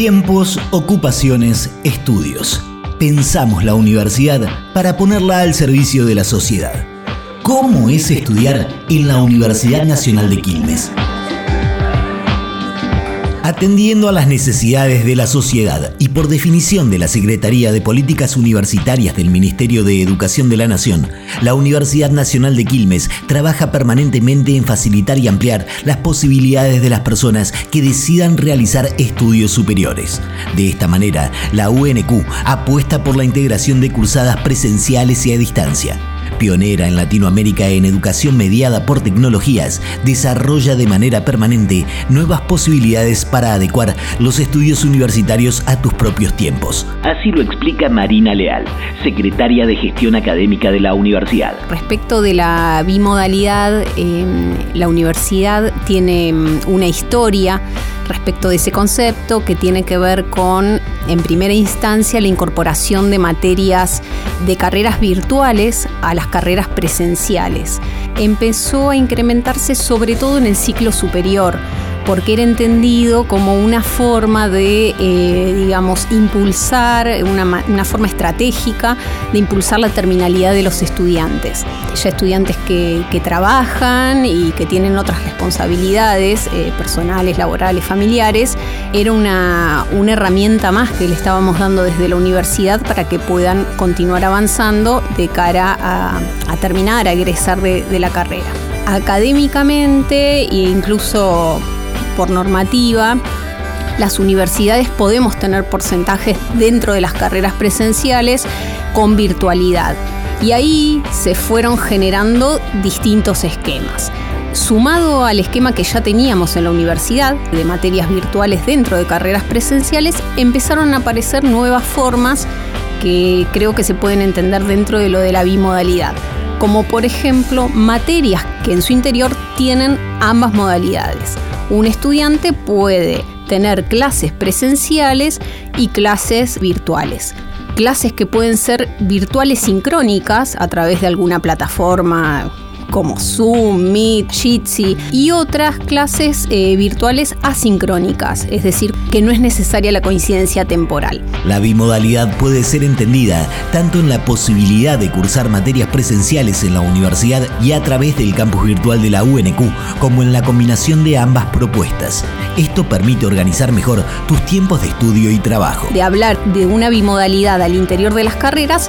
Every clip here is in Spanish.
Tiempos, ocupaciones, estudios. Pensamos la universidad para ponerla al servicio de la sociedad. ¿Cómo es estudiar en la Universidad Nacional de Quilmes? Atendiendo a las necesidades de la sociedad y por definición de la Secretaría de Políticas Universitarias del Ministerio de Educación de la Nación, la Universidad Nacional de Quilmes trabaja permanentemente en facilitar y ampliar las posibilidades de las personas que decidan realizar estudios superiores. De esta manera, la UNQ apuesta por la integración de cursadas presenciales y a distancia pionera en Latinoamérica en educación mediada por tecnologías, desarrolla de manera permanente nuevas posibilidades para adecuar los estudios universitarios a tus propios tiempos. Así lo explica Marina Leal, secretaria de Gestión Académica de la universidad. Respecto de la bimodalidad, em, la universidad tiene em, una historia respecto de ese concepto que tiene que ver con, en primera instancia, la incorporación de materias de carreras virtuales a las carreras presenciales. Empezó a incrementarse sobre todo en el ciclo superior porque era entendido como una forma de, eh, digamos, impulsar, una, forma estratégica de impulsar la terminalidad de los estudiantes. Ya estudiantes que, trabajan y que tienen otras responsabilidades eh, personales, laborales, familiares, era una, herramienta más que le estábamos dando desde la universidad para que puedan continuar avanzando de cara a, terminar, a egresar de, de la carrera académicamente e incluso por normativa, las universidades podemos tener porcentajes dentro de las carreras presenciales con virtualidad. Y ahí se fueron generando distintos esquemas. Sumado al esquema que ya teníamos en la universidad de materias virtuales dentro de carreras presenciales, empezaron a aparecer nuevas formas que creo que se pueden entender dentro de lo de la bimodalidad, como por ejemplo materias que en su interior tienen ambas modalidades un estudiante puede tener clases presenciales y clases virtuales. Clases que pueden ser virtuales sincrónicas a través de alguna plataforma como Zoom, Meet, Jitsi y otras clases eh, virtuales asincrónicas, es decir, que no es necesaria la coincidencia temporal. La bimodalidad puede ser entendida tanto en la posibilidad de cursar materias presenciales en la universidad y a través del campus virtual de la UNQ, como en la combinación de ambas propuestas. Esto permite organizar mejor tus tiempos de estudio y trabajo. De hablar de una bimodalidad al interior de las carreras,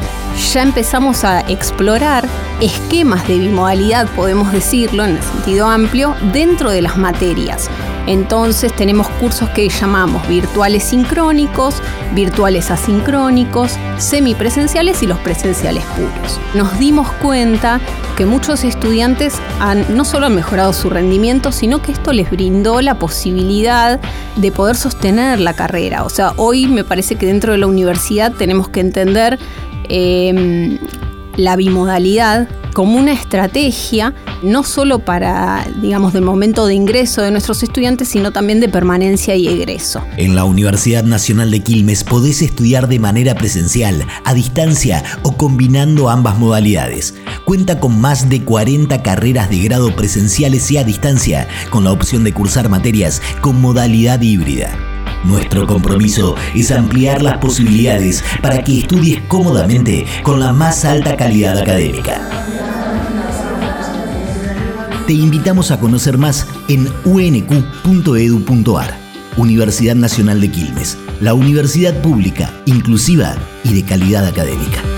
ya empezamos a explorar esquemas de bimodalidad, podemos decirlo en el sentido amplio, dentro de las materias. Entonces tenemos cursos que llamamos virtuales sincrónicos, virtuales asincrónicos, semipresenciales y los presenciales puros. Nos dimos cuenta que muchos estudiantes han, no solo han mejorado su rendimiento, sino que esto les brindó la posibilidad de poder sostener la carrera. O sea, hoy me parece que dentro de la universidad tenemos que entender eh, la bimodalidad como una estrategia no solo para, digamos, del momento de ingreso de nuestros estudiantes, sino también de permanencia y egreso. En la Universidad Nacional de Quilmes podés estudiar de manera presencial, a distancia o combinando ambas modalidades. Cuenta con más de 40 carreras de grado presenciales y a distancia, con la opción de cursar materias con modalidad híbrida. Nuestro compromiso es ampliar las posibilidades para que estudies cómodamente con la más alta calidad académica. Te invitamos a conocer más en unq.edu.ar, Universidad Nacional de Quilmes, la universidad pública, inclusiva y de calidad académica.